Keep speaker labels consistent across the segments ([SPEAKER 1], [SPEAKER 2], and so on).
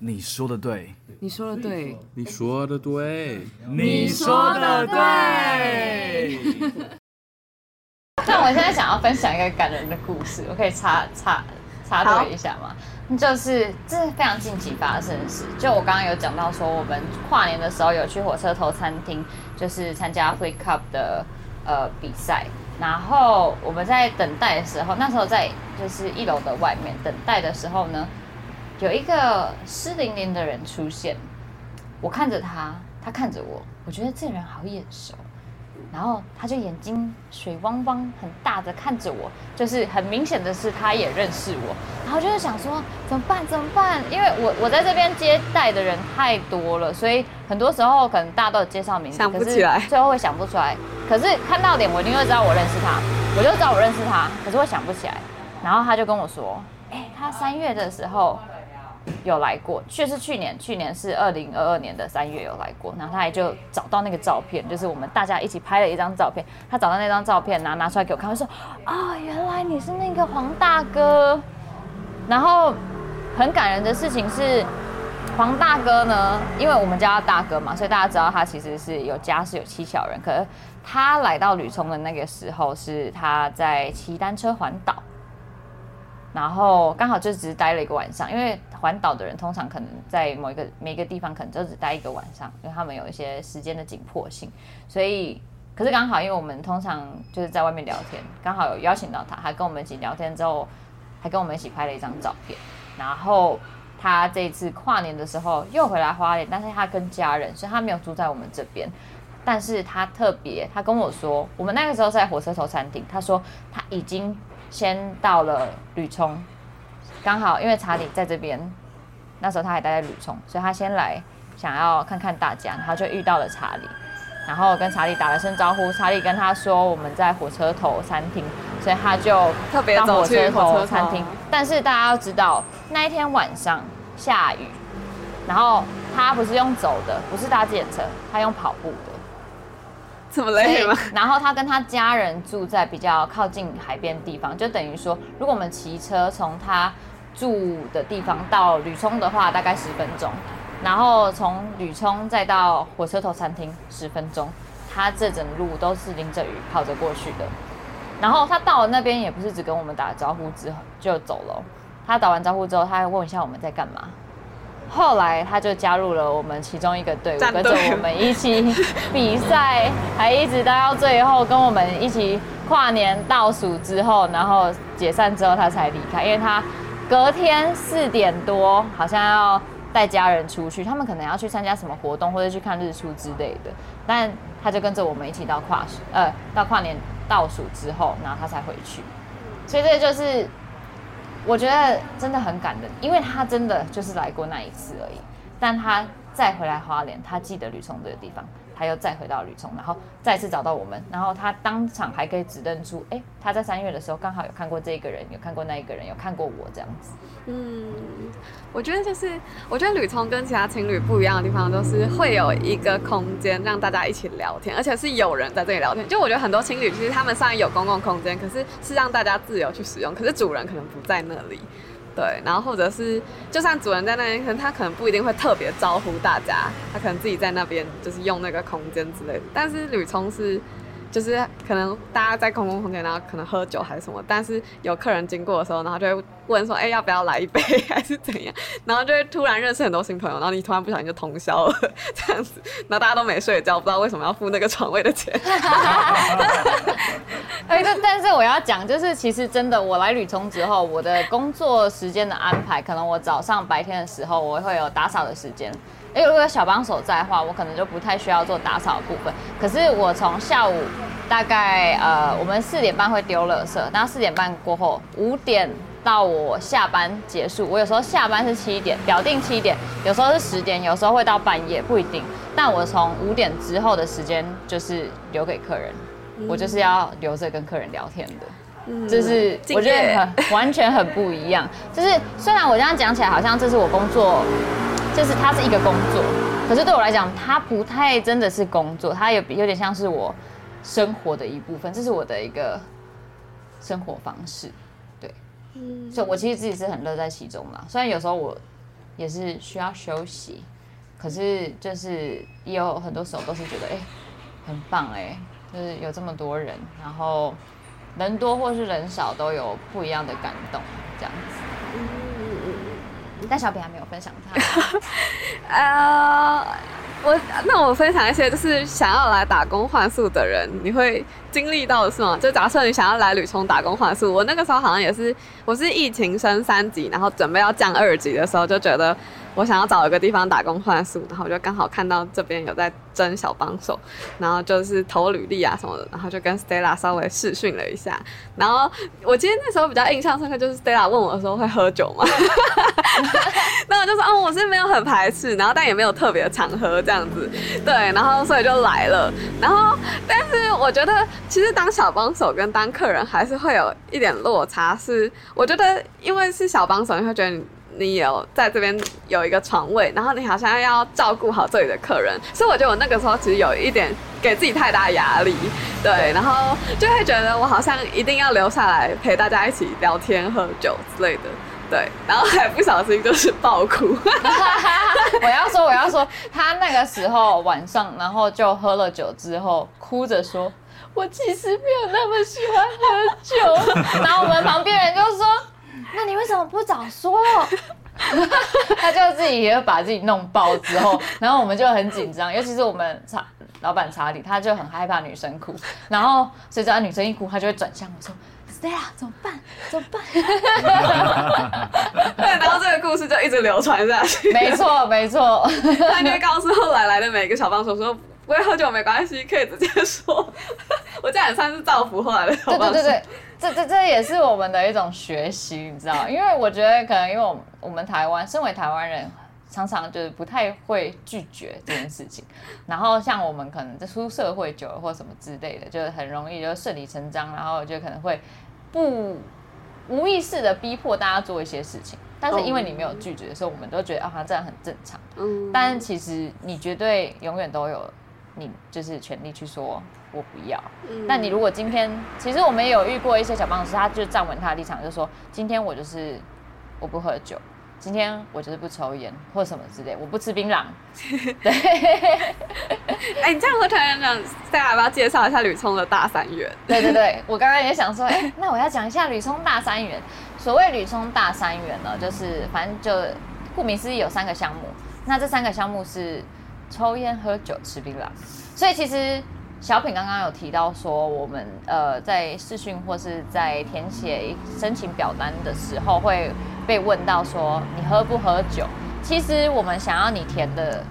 [SPEAKER 1] 你说的对，
[SPEAKER 2] 你说的对，
[SPEAKER 3] 你说的对，
[SPEAKER 1] 你说的对。
[SPEAKER 4] 但我现在想要分享一个感人的故事，我可以插插插队一下吗？就是这是非常近期发生的事。就我刚刚有讲到说，我们跨年的时候有去火车头餐厅，就是参加 f l e e Cup 的呃比赛。然后我们在等待的时候，那时候在就是一楼的外面等待的时候呢，有一个湿淋淋的人出现。我看着他，他看着我，我觉得这人好眼熟。然后他就眼睛水汪汪、很大的看着我，就是很明显的是他也认识我。然后就是想说怎么办？怎么办？因为我我在这边接待的人太多了，所以很多时候可能大家都有介绍名字，
[SPEAKER 2] 想不起来，
[SPEAKER 4] 最后会想不出来。可是看到脸，我一定会知道我认识他，我就知道我认识他，可是我想不起来。然后他就跟我说：“哎，他三月的时候。”有来过，却是去年，去年是二零二二年的三月有来过，然后他也就找到那个照片，就是我们大家一起拍了一张照片，他找到那张照片，然后拿出来给我看，他说啊，原来你是那个黄大哥。然后很感人的事情是，黄大哥呢，因为我们叫他大哥嘛，所以大家知道他其实是有家是有妻小人，可是他来到吕冲的那个时候是他在骑单车环岛。然后刚好就只是待了一个晚上，因为环岛的人通常可能在某一个每个地方可能就只待一个晚上，因为他们有一些时间的紧迫性。所以，可是刚好因为我们通常就是在外面聊天，刚好有邀请到他，还跟我们一起聊天之后，还跟我们一起拍了一张照片。然后他这次跨年的时候又回来花莲，但是他跟家人，所以他没有住在我们这边。但是他特别，他跟我说，我们那个时候在火车头餐厅，他说他已经。先到了吕冲，刚好因为查理在这边，那时候他还待在吕冲，所以他先来想要看看大家，然后就遇到了查理，然后跟查理打了声招呼，查理跟他说我们在火车头餐厅，所以他就
[SPEAKER 2] 特别走去火车餐厅。
[SPEAKER 4] 但是大家要知道，那一天晚上下雨，然后他不是用走的，不是搭自行车，他用跑步的。
[SPEAKER 2] 这么累吗？
[SPEAKER 4] 然后他跟他家人住在比较靠近海边的地方，就等于说，如果我们骑车从他住的地方到吕冲的话，大概十分钟；然后从吕冲再到火车头餐厅十分钟。他这整路都是淋着雨跑着过去的。然后他到了那边也不是只跟我们打招呼之后就走了，他打完招呼之后，他还问一下我们在干嘛。后来他就加入了我们其中一个队伍，跟着我们一起比赛，还一直待到最后，跟我们一起跨年倒数之后，然后解散之后他才离开，因为他隔天四点多好像要带家人出去，他们可能要去参加什么活动或者去看日出之类的，但他就跟着我们一起到跨呃到跨年倒数之后，然后他才回去，所以这就是。我觉得真的很感人，因为他真的就是来过那一次而已，但他再回来花莲，他记得吕冲这个地方。他又再回到吕聪，然后再次找到我们，然后他当场还可以指认出，哎，他在三月的时候刚好有看过这个人，有看过那一个人，有看过我这样子。
[SPEAKER 2] 嗯，我觉得就是，我觉得吕聪跟其他情侣不一样的地方，都是会有一个空间让大家一起聊天，而且是有人在这里聊天。就我觉得很多情侣其实他们虽然有公共空间，可是是让大家自由去使用，可是主人可能不在那里。对，然后或者是，就算主人在那边，可能他可能不一定会特别招呼大家，他可能自己在那边就是用那个空间之类的。但是吕聪是。就是可能大家在公共空间，然后可能喝酒还是什么，但是有客人经过的时候，然后就会问说：“哎，要不要来一杯，还是怎样？”然后就会突然认识很多新朋友，然后你突然不小心就通宵了这样子，然后大家都没睡觉，不知道为什么要付那个床位的钱。
[SPEAKER 4] 哎，但但是我要讲，就是其实真的，我来旅冲之后，我的工作时间的安排，可能我早上白天的时候，我会有打扫的时间。因为如果有小帮手在的话，我可能就不太需要做打扫的部分。可是我从下午大概呃，我们四点半会丢垃圾，然后四点半过后，五点到我下班结束。我有时候下班是七点，表定七点，有时候是十点，有时候会到半夜，不一定。但我从五点之后的时间就是留给客人，我就是要留着跟客人聊天的，就是我觉得很完全很不一样。就是虽然我这样讲起来好像这是我工作。就是它是一个工作，可是对我来讲，它不太真的是工作，它有有点像是我生活的一部分，这是我的一个生活方式，对，嗯，所以我其实自己是很乐在其中啦。虽然有时候我也是需要休息。可是就是也有很多时候都是觉得，哎、很棒哎、就是有这么多人，然后人多或是人少都有不一样的感动，这样子。但小品还没有分享他，
[SPEAKER 2] 呃，我那我分享一些就是想要来打工换宿的人，你会经历到的是吗？就假设你想要来旅充打工换宿，我那个时候好像也是，我是疫情升三级，然后准备要降二级的时候，就觉得我想要找一个地方打工换宿，然后我就刚好看到这边有在征小帮手，然后就是投履历啊什么的，然后就跟 Stella 稍微试训了一下，然后我记得那时候比较印象深刻就是 Stella 问我的时候会喝酒吗？那我就说，哦，我是没有很排斥，然后但也没有特别常喝这样子，对，然后所以就来了。然后，但是我觉得其实当小帮手跟当客人还是会有一点落差，是我觉得因为是小帮手，你会觉得你。你有在这边有一个床位，然后你好像要照顾好这里的客人，所以我觉得我那个时候其实有一点给自己太大压力，对，然后就会觉得我好像一定要留下来陪大家一起聊天、喝酒之类的。对，然后还不小心就是爆哭，
[SPEAKER 4] 我要说，我要说，他那个时候晚上，然后就喝了酒之后，哭着说：“我其实没有那么喜欢喝酒。” 然后我们旁边人就说：“那你为什么不早说？” 他就自己也把自己弄爆之后，然后我们就很紧张，尤其是我们查老板查理，他就很害怕女生哭，然后所以只要女生一哭，他就会转向我说：“Stella，怎么办？怎么办？”
[SPEAKER 2] 对，然后这个故事就一直流传下去。
[SPEAKER 4] 没错，没错。
[SPEAKER 2] 他就会告诉后来来的每一个小帮手说，不会喝酒没关系，可以直接说。我这样也算是造福后来的小帮手。
[SPEAKER 4] 对对对对，这这这也是我们的一种学习，你知道？因为我觉得可能因为我们我们台湾，身为台湾人，常常就是不太会拒绝这件事情。然后像我们可能在出社会久了或什么之类的，就是很容易就顺理成章，然后就可能会不无意识的逼迫大家做一些事情。但是因为你没有拒绝，所以我们都觉得啊，这样很正常。
[SPEAKER 2] 嗯，
[SPEAKER 4] 但其实你绝对永远都有你就是权利去说我不要。
[SPEAKER 2] 嗯
[SPEAKER 4] 那你如果今天，其实我们也有遇过一些小帮手，他就站稳他的立场，就说今天我就是我不喝酒，今天我就是不抽烟或什么之类，我不吃槟榔。对，
[SPEAKER 2] 哎、你这样会突然讲，大家要不要介绍一下吕聪的大三元？
[SPEAKER 4] 对对对，我刚刚也想说，哎、那我要讲一下吕聪大三元。所谓吕聪大三元呢，就是反正就顾名思义有三个项目，那这三个项目是抽烟、喝酒、吃槟榔。所以其实小品刚刚有提到说，我们呃在试训或是在填写申请表单的时候，会被问到说你喝不喝酒？其实我们想要你填的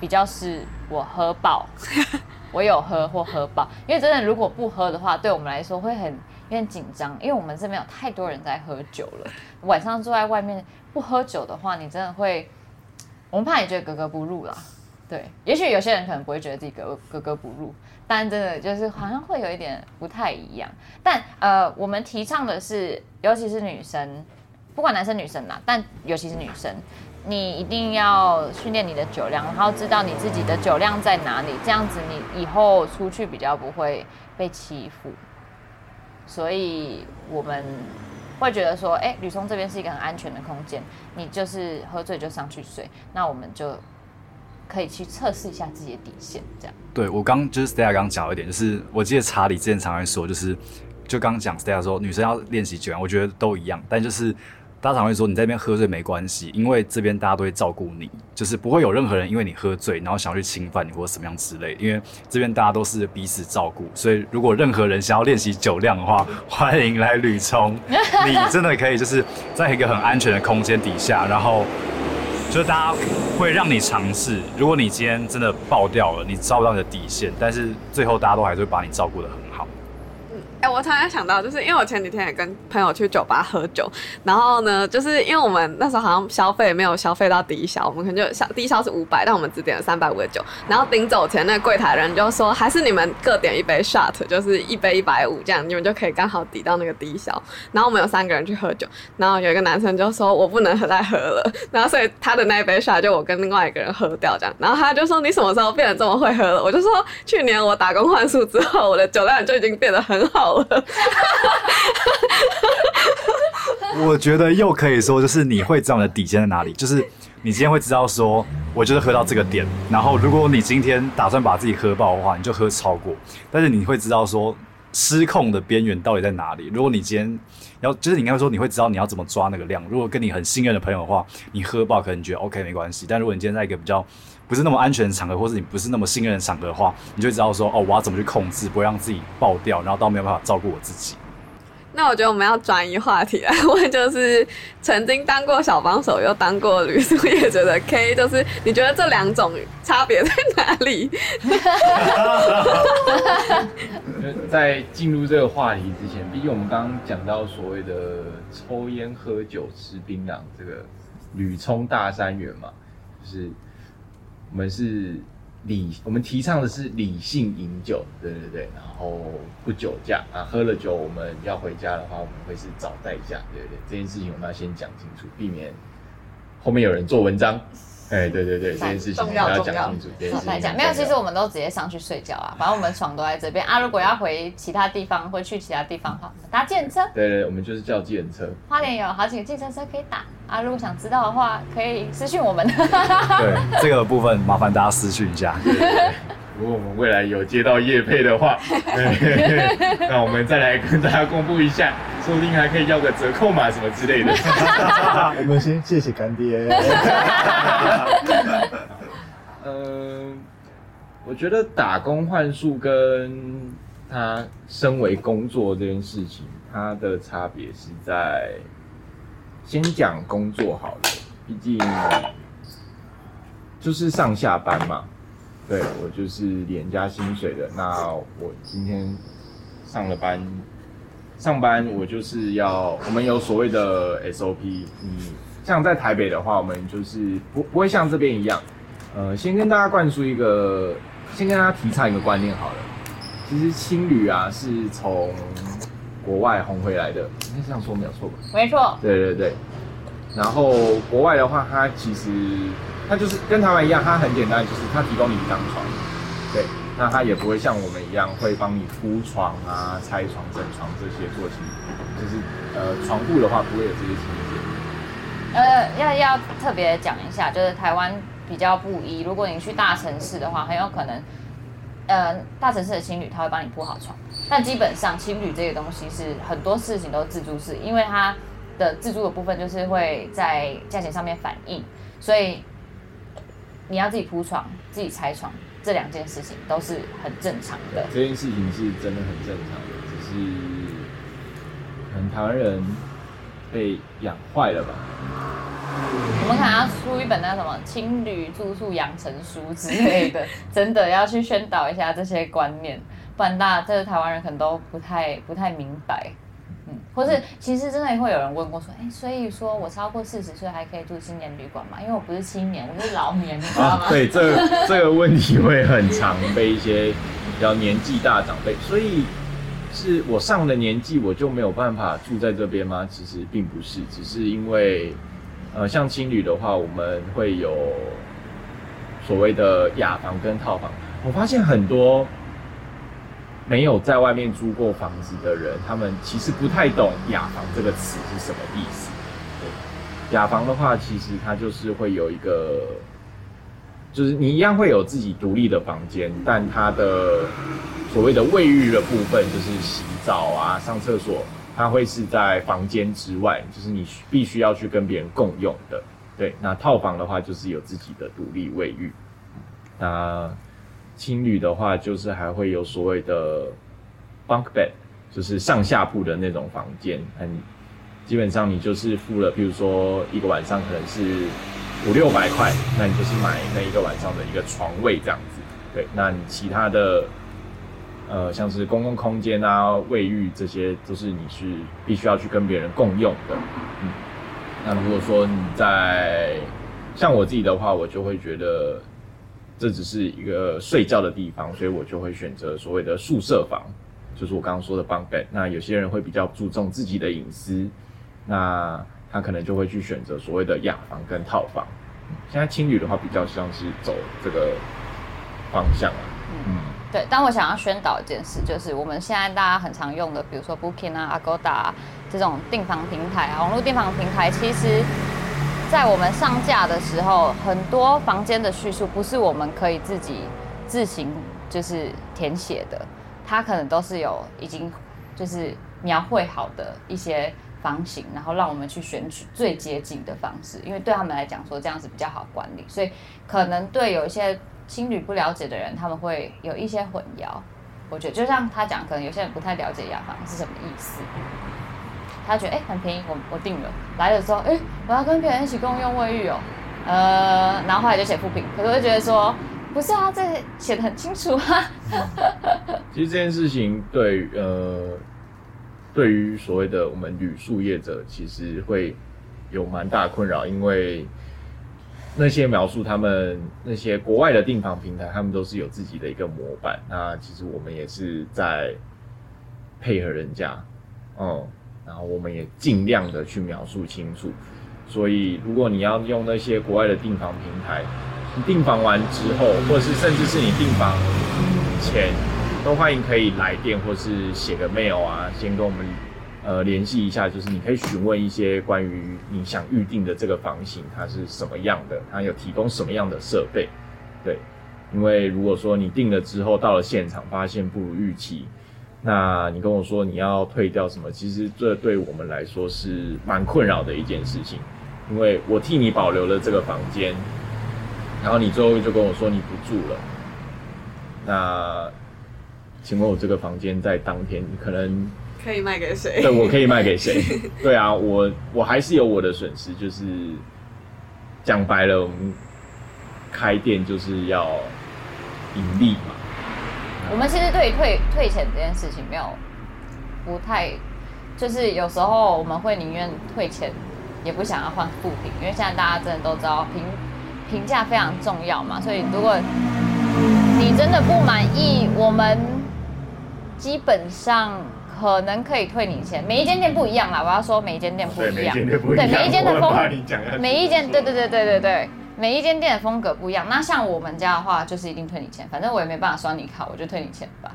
[SPEAKER 4] 比较是我喝爆，我有喝或喝爆，因为真的如果不喝的话，对我们来说会很有点紧张，因为我们这边有太多人在喝酒了。晚上坐在外面不喝酒的话，你真的会，我们怕你觉得格格不入啦。对，也许有些人可能不会觉得自己格格格不入，但真的就是好像会有一点不太一样。但呃，我们提倡的是，尤其是女生，不管男生女生啦，但尤其是女生，你一定要训练你的酒量，然后知道你自己的酒量在哪里，这样子你以后出去比较不会被欺负。所以我们会觉得说，哎、吕松这边是一个很安全的空间，你就是喝醉就上去睡，那我们就可以去测试一下自己的底线，这样。
[SPEAKER 1] 对我刚就是 Stella 刚讲一点，就是我记得查理之前常会说，就是就刚刚讲 Stella 说女生要练习酒量，我觉得都一样，但就是大家常会说你在那边喝醉没关系，因为这边大家都会照顾你，就是不会有任何人因为你喝醉然后想要去侵犯你或者什么样之类，因为这边大家都是彼此照顾，所以如果任何人想要练习酒量的话，欢迎来吕冲，你真的可以就是在一个很安全的空间底下，然后。就是大家会让你尝试，如果你今天真的爆掉了，你照不到你的底线，但是最后大家都还是会把你照顾的很好。
[SPEAKER 2] 哎、我突然想到，就是因为我前几天也跟朋友去酒吧喝酒，然后呢，就是因为我们那时候好像消费没有消费到低消，我们可能就小低消是五百，但我们只点了三百五的酒，然后临走前那柜台人就说，还是你们各点一杯 shot，就是一杯一百五这样，你们就可以刚好抵到那个低消。然后我们有三个人去喝酒，然后有一个男生就说我不能再喝了，然后所以他的那一杯 shot 就我跟另外一个人喝掉这样，然后他就说你什么时候变得这么会喝了？我就说去年我打工换宿之后，我的酒量就已经变得很好
[SPEAKER 1] 我觉得又可以说，就是你会知道你的底线在哪里。就是你今天会知道说，我就是喝到这个点，然后如果你今天打算把自己喝爆的话，你就喝超过，但是你会知道说失控的边缘到底在哪里。如果你今天要，就是你应该说你会知道你要怎么抓那个量。如果跟你很信任的朋友的话，你喝爆可能觉得 OK 没关系，但如果你今天在一个比较不是那么安全的场合，或是你不是那么信任的场合的话，你就知道说，哦，我要怎么去控制，不会让自己爆掉，然后到没有办法照顾我自己。
[SPEAKER 2] 那我觉得我们要转移话题来问，就是曾经当过小帮手又当过旅宿业者的 K，就是你觉得这两种差别在哪里？
[SPEAKER 3] 在进入这个话题之前，毕竟我们刚刚讲到所谓的抽烟、喝酒、吃槟榔，这个旅冲大三元嘛，就是我们是。理我们提倡的是理性饮酒，对对对，然后不酒驾啊，喝了酒我们要回家的话，我们会是找代驾，对对对，这件事情我们要先讲清楚，避免后面有人做文章。哎，对对对，这件事情要讲清楚。
[SPEAKER 4] 来讲，没有，其实我们都直接上去睡觉啊，反正我们床都在这边啊。如果要回其他地方，会去其他地方哈，搭计程车。
[SPEAKER 3] 对对，我们就是叫计程车。
[SPEAKER 4] 花莲有好几个计程车可以打啊，如果想知道的话，可以私讯我们。
[SPEAKER 1] 对，这个部分麻烦大家私讯一下。
[SPEAKER 3] 如果我们未来有接到叶配的话，那我们再来跟大家公布一下，说不定还可以要个折扣码什么之类的。
[SPEAKER 5] 我们先谢谢干爹。
[SPEAKER 3] 嗯，我觉得打工换宿跟他身为工作这件事情，它的差别是在先讲工作好了，毕竟就是上下班嘛。对我就是廉价薪水的，那我今天上了班，上班我就是要，我们有所谓的 SOP。你像在台北的话，我们就是不不会像这边一样，呃，先跟大家灌输一个，先跟大家提倡一个观念好了。其实青旅啊是从国外红回来的，应该这样说没有错吧？
[SPEAKER 4] 没错。
[SPEAKER 3] 对对对。然后国外的话，它其实。它就是跟台湾一样，它很简单，就是它提供你一张床，对，那它也不会像我们一样会帮你铺床啊、拆床、整床这些做清，就是呃床铺的话不会有这些清洁。
[SPEAKER 4] 呃，要要特别讲一下，就是台湾比较不一，如果你去大城市的话，很有可能，呃，大城市的青旅他会帮你铺好床，但基本上青旅这个东西是很多事情都自助式，因为它的自助的部分就是会在价钱上面反映，所以。你要自己铺床、自己拆床，这两件事情都是很正常的。
[SPEAKER 3] 这件事情是真的很正常的，只是可能台湾人被养坏了吧。
[SPEAKER 4] 我们可能要出一本那什么青旅住宿养成书之类的，真的要去宣导一下这些观念，不然大家这个台湾人可能都不太不太明白。嗯或是其实真的会有人问过说，哎，所以说我超过四十岁还可以住青年旅馆吗？因为我不是青年，我是老年，你知道吗？
[SPEAKER 3] 对，这这个问题会很常被一些比较年纪大长辈，所以是我上了年纪我就没有办法住在这边吗？其实并不是，只是因为呃，像青旅的话，我们会有所谓的雅房跟套房，我发现很多。没有在外面租过房子的人，他们其实不太懂“雅房”这个词是什么意思。雅房的话，其实它就是会有一个，就是你一样会有自己独立的房间，但它的所谓的卫浴的部分，就是洗澡啊、上厕所，它会是在房间之外，就是你必须要去跟别人共用的。对，那套房的话，就是有自己的独立卫浴。那青旅的话，就是还会有所谓的 bunk bed，就是上下铺的那种房间。很基本上，你就是付了，比如说一个晚上可能是五六百块，那你就是买那一个晚上的一个床位这样子。对，那你其他的，呃，像是公共空间啊、卫浴这些，都是你是必须要去跟别人共用的。嗯，那如果说你在像我自己的话，我就会觉得。这只是一个睡觉的地方，所以我就会选择所谓的宿舍房，就是我刚刚说的 bunk bed。那有些人会比较注重自己的隐私，那他可能就会去选择所谓的雅房跟套房。现在青旅的话，比较像是走这个方向啊。
[SPEAKER 4] 嗯，对。但我想要宣导一件事，就是我们现在大家很常用的，比如说 Booking 啊、Agoda 这种订房平台啊，网络订房平台，其实在我们上架的时候，很多房间的叙述不是我们可以自己自行就是填写的，它可能都是有已经就是描绘好的一些房型，然后让我们去选取最接近的方式，因为对他们来讲说这样子比较好管理，所以可能对有一些青旅不了解的人，他们会有一些混淆。我觉得就像他讲，可能有些人不太了解雅房是什么意思。他觉得哎、很便宜，我我定了。来的时候哎、我要跟别人一起共用卫浴哦，呃，然后后来就写负评，可是我就觉得说不是啊，这写的很清楚啊。
[SPEAKER 3] 其实这件事情对呃，对于所谓的我们旅宿业者，其实会有蛮大困扰，因为那些描述他们那些国外的订房平台，他们都是有自己的一个模板。那其实我们也是在配合人家，嗯，然后我们也尽量的去描述清楚。所以，如果你要用那些国外的订房平台，你订房完之后，或者是甚至是你订房前，都欢迎可以来电或是写个 mail 啊，先跟我们呃联系一下，就是你可以询问一些关于你想预定的这个房型它是什么样的，它有提供什么样的设备，对，因为如果说你定了之后到了现场发现不如预期，那你跟我说你要退掉什么，其实这对我们来说是蛮困扰的一件事情，因为我替你保留了这个房间，然后你最后就跟我说你不住了，那请问我这个房间在当天可能
[SPEAKER 2] 可以卖给谁？
[SPEAKER 3] 对我可以卖给谁？对啊，我我还是有我的损失，就是讲白了，我们开店就是要盈利嘛。
[SPEAKER 4] 我们其实对于退退钱这件事情没有不太，就是有时候我们会宁愿退钱，也不想要换负评，因为现在大家真的都知道评评价非常重要嘛，所以如果你真的不满意，我们基本上可能可以退你钱。每一间店不一样啦，我要说每一间店不一样，对每一间的风，每一间对对对对对对，每一间店的风格不一样。那像我们家的话，就是一定退你钱，反正我也没办法刷你卡，我就退你钱吧。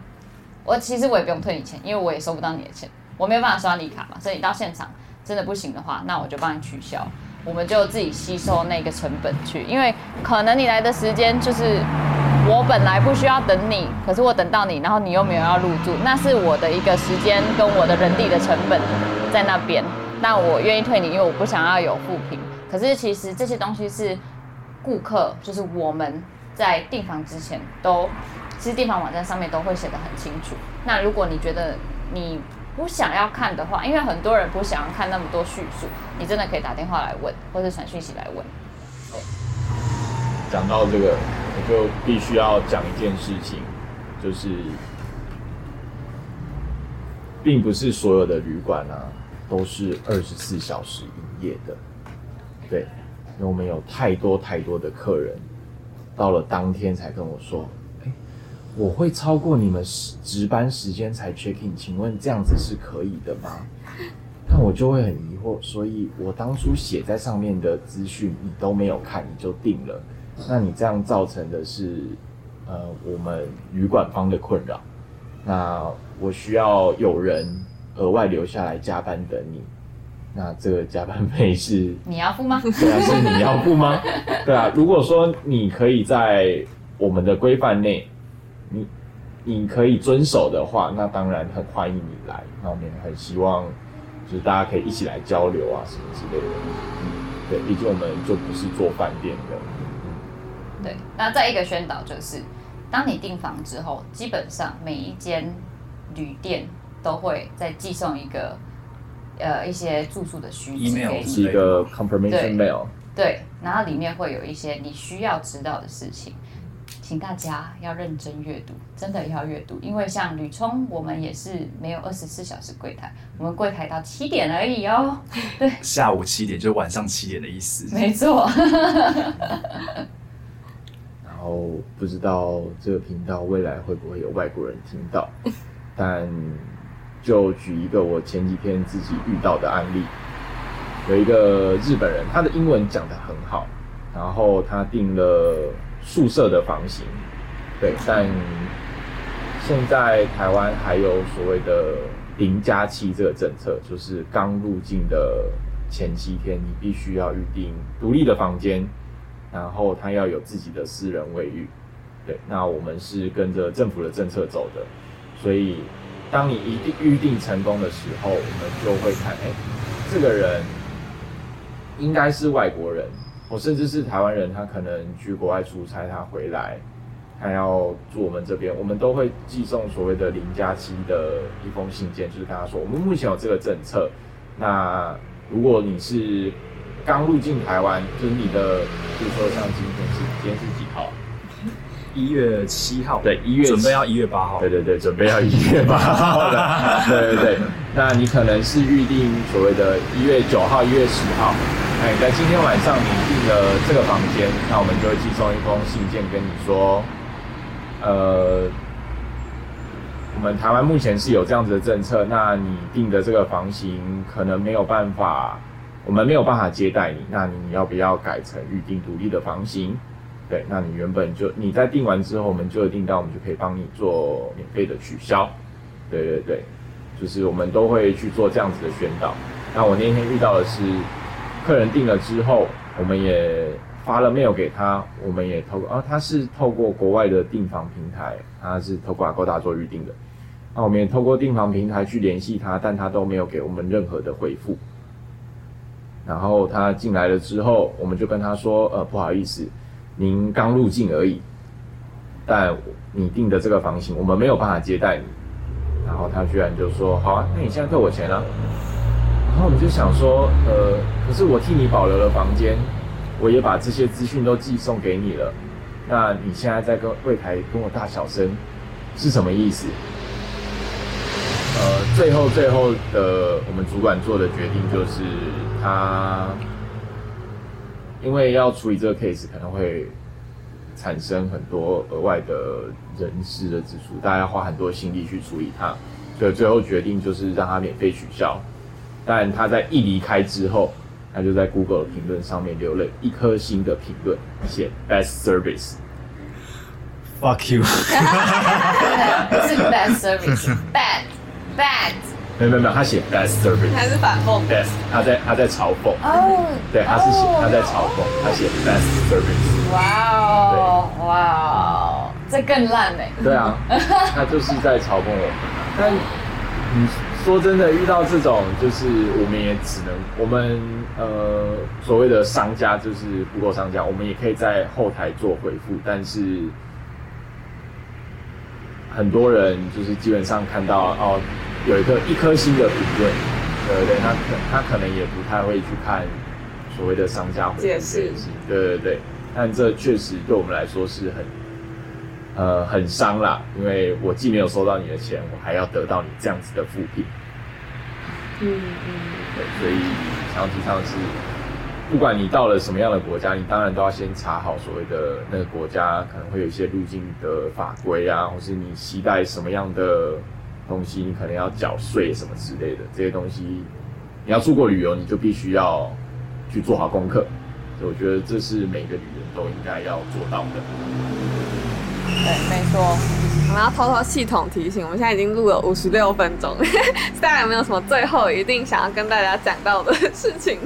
[SPEAKER 4] 我其实我也不用退你钱，因为我也收不到你的钱，我没有办法刷你卡嘛，所以你到现场真的不行的话，那我就帮你取消，我们就自己吸收那个成本去，因为可能你来的时间就是我本来不需要等你，可是我等到你，然后你又没有要入住，那是我的一个时间跟我的人力的成本在那边，那我愿意退你，因为我不想要有负评。可是其实这些东西是顾客，就是我们在订房之前都，其实订房网站上面都会写得很清楚。那如果你觉得你不想要看的话，因为很多人不想要看那么多叙述，你真的可以打电话来问，或者传讯息来问。
[SPEAKER 3] 讲到这个，我就必须要讲一件事情，就是，并不是所有的旅馆啊都是二十四小时营业的，对，因为我们有太多太多的客人，到了当天才跟我说，哎、我会超过你们时值班时间才 check in，请问这样子是可以的吗？那我就会很疑惑，所以我当初写在上面的资讯你都没有看，你就定了，那你这样造成的是，呃，我们旅馆方的困扰。那我需要有人额外留下来加班等你，那这个加班费是
[SPEAKER 4] 你要付吗？
[SPEAKER 3] 对啊，是你要付吗？对啊，如果说你可以在我们的规范内，你你可以遵守的话，那当然很欢迎你来。那我们也很希望，就是大家可以一起来交流啊，什么之类的。嗯，对，毕竟我们就不是做饭店的。
[SPEAKER 4] 对，那再一个宣导就是，当你订房之后，基本上每一间旅店都会再寄送一个呃一些住宿的需求
[SPEAKER 1] Email
[SPEAKER 4] 给你，
[SPEAKER 3] 是一个 confirmation mail。
[SPEAKER 4] 对，然后里面会有一些你需要知道的事情，请大家要认真阅读，真的要阅读，因为像旅冲，我们也是没有二十四小时柜台，我们柜台到七点而已哦。
[SPEAKER 1] 对下午七点就是晚上七点的意思。
[SPEAKER 4] 没错，
[SPEAKER 3] 然 后不知道这个频道未来会不会有外国人听到，但就举一个我前几天自己遇到的案例，有一个日本人，他的英文讲得很好，然后他订了宿舍的房型，对，但现在台湾还有所谓的零加七这个政策，就是刚入境的前七天，你必须要预定独立的房间，然后他要有自己的私人卫浴。对，那我们是跟着政府的政策走的，所以当你一定预定成功的时候，我们就会看，哎，这个人应该是外国人，或甚至是台湾人，他可能去国外出差，他回来，他要住我们这边，我们都会寄送所谓的零加七的一封信件，就是跟他说，我们目前有这个政策，那如果你是刚入境台湾，就是你的，比如说像今天是今天是几号？
[SPEAKER 1] 一月七号，
[SPEAKER 3] 对，一月
[SPEAKER 1] 准备要一月八号，
[SPEAKER 3] 对对对，准备要一月八号的，对对对。那你可能是预定所谓的一月九号、一月十号，那你在今天晚上你订了这个房间，那我们就会寄送一封信件跟你说，呃，我们台湾目前是有这样子的政策，那你订的这个房型可能没有办法，我们没有办法接待你，那你要不要改成预定独立的房型？对，那你原本就你在订完之后，我们就有订到，我们就可以帮你做免费的取消。对对对，就是我们都会去做这样子的宣导。那我那天遇到的是，客人订了之后，我们也发了 mail 给他，我们也透过啊，他是透过国外的订房平台，他是透过阿勾达做预定的。那我们也透过订房平台去联系他，但他都没有给我们任何的回复。然后他进来了之后，我们就跟他说，呃，不好意思。您刚入境而已，但你订的这个房型，我们没有办法接待你。然后他居然就说：“好啊，那你现在退我钱啊？”然后我们就想说：“呃，可是我替你保留了房间，我也把这些资讯都寄送给你了。那你现在在跟柜台跟我大小声，是什么意思？”呃，最后最后的我们主管做的决定就是他。因为要处理这个 case，可能会产生很多额外的人事的支出，大家要花很多心力去处理它，所以最后决定就是让他免费取消。但他在一离开之后，他就在 Google 的评论上面留了一颗星的评论，写 Best Service。
[SPEAKER 1] Fuck you！
[SPEAKER 4] 是 Best Service，Bad，Bad。
[SPEAKER 3] 没有没有没有，他写 best service
[SPEAKER 2] 还是反讽
[SPEAKER 3] ？best，他在他在嘲讽。哦，对，他是写他在嘲讽，他写 best service。
[SPEAKER 4] 哇哦，哇哦，这更烂嘞。
[SPEAKER 3] 对啊，他就是在嘲讽我们。但你说真的，遇到这种，就是我们也只能，我们呃所谓的商家，就是不够商家，我们也可以在后台做回复，但是很多人就是基本上看到哦。有一个一颗星的评论，对对，他可他可能也不太会去看所谓的商家
[SPEAKER 2] 解释，
[SPEAKER 3] 对对对，但这确实对我们来说是很呃很伤啦，因为我既没有收到你的钱，我还要得到你这样子的负评，嗯嗯，对，所以想要提倡的是，不管你到了什么样的国家，你当然都要先查好所谓的那个国家可能会有一些入境的法规啊，或是你携带什么样的。东西你可能要缴税什么之类的，这些东西你要出国旅游，你就必须要去做好功课。我觉得这是每个女人都应该要做到的。
[SPEAKER 4] 对，没错。
[SPEAKER 2] 我们要偷偷系统提醒，我们现在已经录了五十六分钟，大家有没有什么最后一定想要跟大家讲到的事情？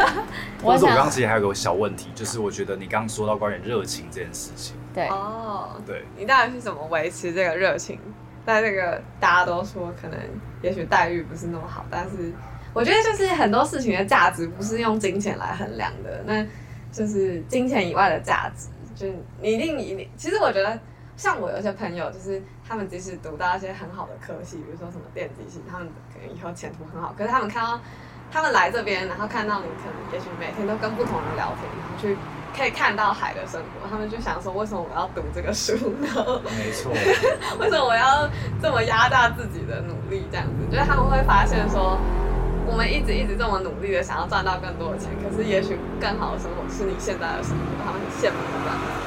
[SPEAKER 1] 或者我刚刚其实还有个小问题，就是我觉得你刚刚说到关于热情这件事情，
[SPEAKER 4] 对，
[SPEAKER 2] 哦，
[SPEAKER 1] 对，
[SPEAKER 2] 你到底是怎么维持这个热情？在这个大家都说可能也许待遇不是那么好，但是我觉得就是很多事情的价值不是用金钱来衡量的，那就是金钱以外的价值，就你一定一定。其实我觉得像我有些朋友，就是他们即使读到一些很好的科系，比如说什么电机系，他们可能以后前途很好，可是他们看到他们来这边，然后看到你可能也许每天都跟不同人聊天，然后去。可以看到海的生活，他们就想说：为什么我要读这个书呢？
[SPEAKER 1] 没错，
[SPEAKER 2] 为什么我要这么压榨自己的努力？这样子，就是他们会发现说，我们一直一直这么努力的想要赚到更多的钱，可是也许更好的生活是你现在的生活，他们很羡慕这样。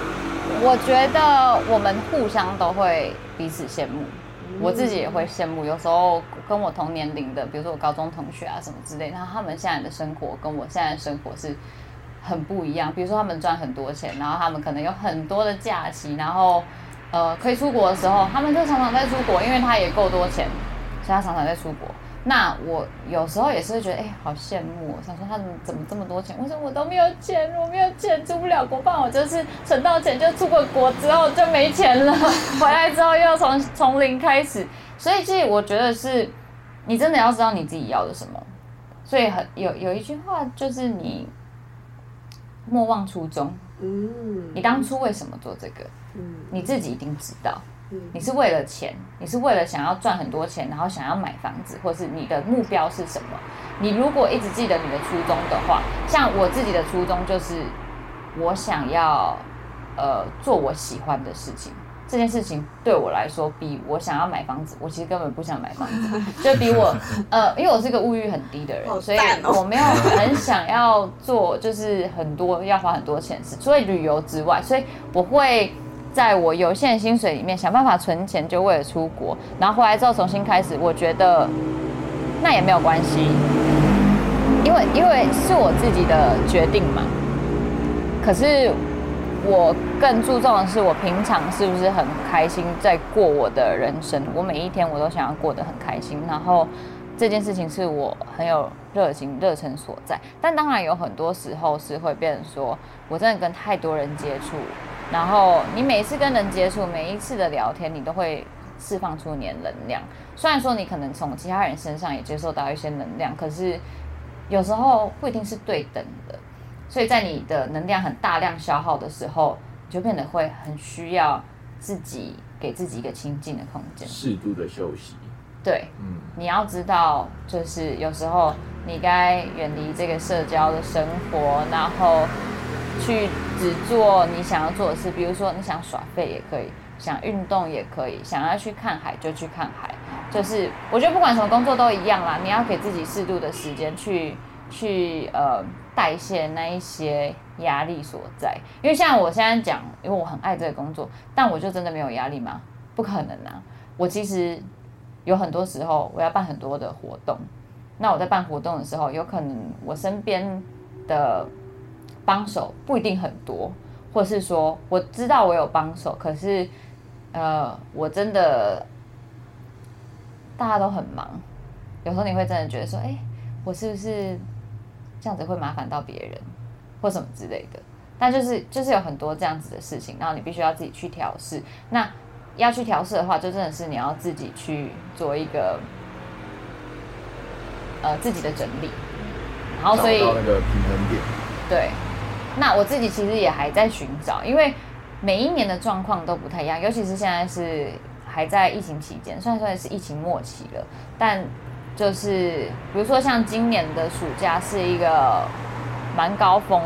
[SPEAKER 4] 我觉得我们互相都会彼此羡慕，我自己也会羡慕。有时候跟我同年龄的，比如说我高中同学啊什么之类，然后他们现在的生活跟我现在的生活是。很不一样，比如说他们赚很多钱，然后他们可能有很多的假期，然后呃可以出国的时候，他们就常常在出国，因为他也够多钱，所以他常常在出国。那我有时候也是会觉得，哎、好羡慕、哦，想说他怎么怎么这么多钱？为什么我都没有钱？我没有钱出不了国，不然我就是存到钱就出个国之后就没钱了，回来之后又要从从零开始。所以其实我觉得是，你真的要知道你自己要的什么。所以很有有一句话就是你莫忘初衷，
[SPEAKER 2] 嗯
[SPEAKER 4] 你当初为什么做这个？
[SPEAKER 2] 嗯
[SPEAKER 4] 你自己一定知道。
[SPEAKER 2] 嗯
[SPEAKER 4] 你是为了钱，你是为了想要赚很多钱，然后想要买房子，或是你的目标是什么？你如果一直记得你的初衷的话，像我自己的初衷就是，我想要呃做我喜欢的事情。这件事情对我来说，比我想要买房子，我其实根本不想买房子，就比我呃，因为我是个物欲很低的人，
[SPEAKER 2] 好
[SPEAKER 4] 所以我没有很想要做，就是很多要花很多钱的事，除了旅游之外，所以我会在我有限薪水里面想办法存钱，就为了出国，然后回来之后重新开始，我觉得那也没有关系，因为因为是我自己的决定嘛。可是我更注重的是，我平常是不是很开心在过我的人生？我每一天我都想要过得很开心，然后这件事情是我很有热情、热忱所在。但当然有很多时候是会变成说，我真的跟太多人接触，然后你每一次跟人接触，每一次的聊天，你都会释放出你的能量。虽然说你可能从其他人身上也接受到一些能量，可是有时候不一定是对等的。所以在你的能量很大量消耗的时候，你就变得会很需要自己给自己一个清静的空间。
[SPEAKER 3] 适度的休息。
[SPEAKER 4] 对，
[SPEAKER 3] 嗯，
[SPEAKER 4] 你要知道，就是有时候你该远离这个社交的生活，然后去只做你想要做的事。比如说，你想耍废也可以，想运动也可以，想要去看海就去看海。就是我觉得不管什么工作都一样啦，你要给自己适度的时间去去呃代谢那一些压力所在。因为像我现在讲，因为我很爱这个工作，但我就真的没有压力吗？不可能啊！我其实有很多时候我要办很多的活动，那我在办活动的时候，有可能我身边的帮手不一定很多，或是说我知道我有帮手，可是呃，我真的大家都很忙，有时候你会真的觉得说，哎、我是不是这样子会麻烦到别人，或什么之类的？但就是就是有很多这样子的事情，然后你必须要自己去调试。那要去调试的话，就真的是你要自己去做一个呃自己的整理，然后所以
[SPEAKER 5] 那个平衡点。
[SPEAKER 4] 对，那我自己其实也还在寻找，因为每一年的状况都不太一样，尤其是现在是还在疫情期间，虽然说也是疫情末期了，但就是比如说像今年的暑假是一个蛮高峰，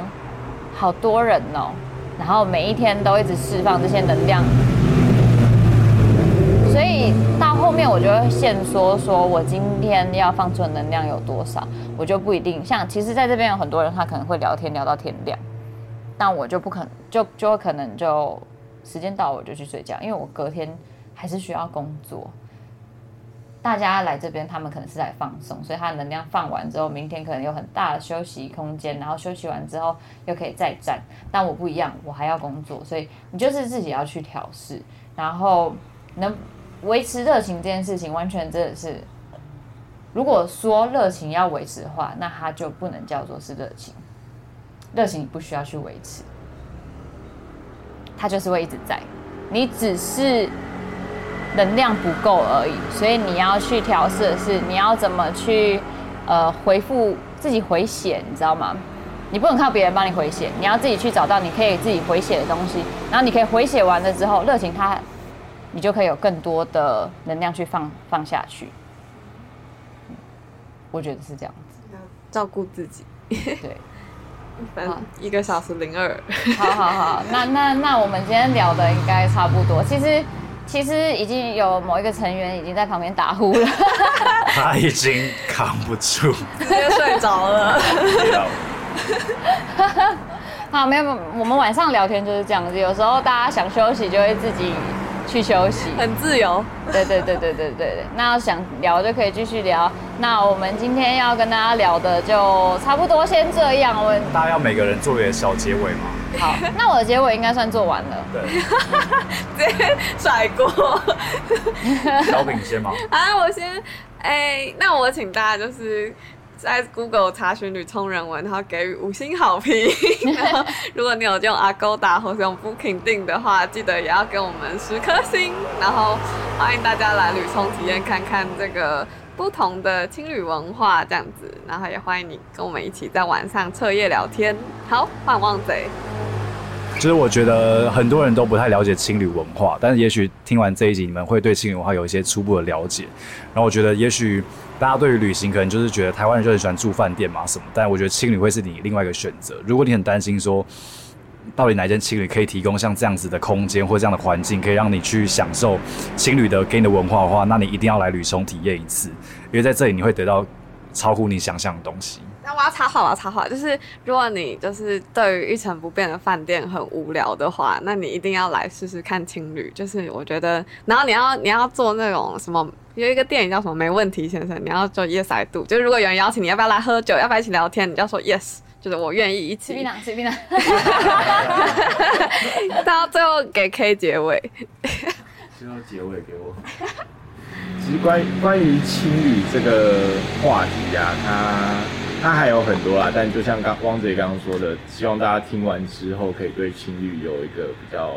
[SPEAKER 4] 好多人哦，然后每一天都一直释放这些能量。所以到后面我就会限缩，说我今天要放出的能量有多少，我就不一定像。其实在这边有很多人，他可能会聊天聊到天亮，但我就不可能，就就可能就时间到我就去睡觉，因为我隔天还是需要工作。大家来这边，他们可能是来放松，所以他能量放完之后，明天可能有很大的休息空间，然后休息完之后又可以再战。但我不一样，我还要工作，所以你就是自己要去调试，然后能维持热情这件事情，完全真的是，如果说热情要维持的话，那它就不能叫做是热情。热情不需要去维持，它就是会一直在，你只是能量不够而已。所以你要去调试的是，你要怎么去呃回复自己回血，你知道吗？你不能靠别人帮你回血，你要自己去找到你可以自己回血的东西，然后你可以回血完了之后，热情它你就可以有更多的能量去放放下去。嗯我觉得是这样子，
[SPEAKER 2] 要照顾自己。
[SPEAKER 4] 对。
[SPEAKER 2] 反正一个小时零二，
[SPEAKER 4] 好好好，那那那我们今天聊的应该差不多。其实其实已经有某一个成员已经在旁边打呼了。
[SPEAKER 1] 他已经扛不住。
[SPEAKER 2] 直接睡着了。
[SPEAKER 4] 好，没有，没有我们晚上聊天就是这样子。有时候大家想休息，就会自己去休息。
[SPEAKER 2] 很自由。
[SPEAKER 4] 对对对对对对对。那想聊就可以继续聊。那我们今天要跟大家聊的就差不多先这样。我们
[SPEAKER 1] 大家要每个人做一个小结尾吗？
[SPEAKER 4] 好，那我的结尾应该算做完了。
[SPEAKER 1] 对，
[SPEAKER 2] 直接甩锅
[SPEAKER 1] 小品先吗。
[SPEAKER 2] 啊！我先，哎、那我请大家就是在 Google 查询吕聪人文，然后给予五星好评。然后如果你有用 Agoda 或是用 Booking 订的话，记得也要给我们十颗星。然后欢迎大家来吕聪体验看看这个不同的青旅文化这样子，然后也欢迎你跟我们一起在晚上彻夜聊天。好，换旺贼。
[SPEAKER 1] 就是我觉得很多人都不太了解青旅文化，但是也许听完这一集，你们会对青旅文化有一些初步的了解。然后我觉得，也许大家对于旅行可能就是觉得台湾人就很喜欢住饭店嘛什么，但我觉得青旅会是你另外一个选择。如果你很担心说，到底哪一间青旅可以提供像这样子的空间或这样的环境，可以让你去享受青旅的给你的文化的话，那你一定要来旅冲体验一次，因为在这里你会得到超乎你想象的东西。
[SPEAKER 2] 那我要插话，我要插话，就是如果你就是对于一成不变的饭店很无聊的话，那你一定要来试试看青旅。就是我觉得，然后你要你要做那种什么，有一个电影叫什么“没问题先生”，你要做 yes I do。就是如果有人邀请你，要不要来喝酒，要不要一起聊天，你就要说 yes，就是我愿意一起。到最后给 K 结尾，
[SPEAKER 3] 最后结尾给我。其实关于关于青旅这个话题啊，它它还有很多啦，但就像刚汪姐刚刚说的，希望大家听完之后可以对青旅有一个比较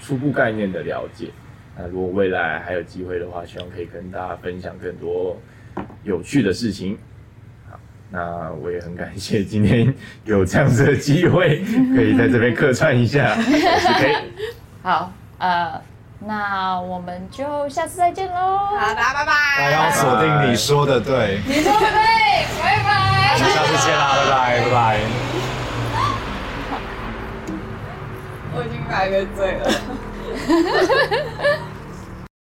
[SPEAKER 3] 初步概念的了解。那如果未来还有机会的话，希望可以跟大家分享更多有趣的事情。那我也很感谢今天有这样子的机会，可以在这边客串一下。我是 K，
[SPEAKER 4] 好，呃，那我们就下次再见喽。
[SPEAKER 2] 好，的拜拜。
[SPEAKER 5] 大家要锁定你说的对。
[SPEAKER 4] 你说的对，拜拜。
[SPEAKER 1] 我们下次见啦，拜拜，拜拜。
[SPEAKER 2] 我已经买了醉了。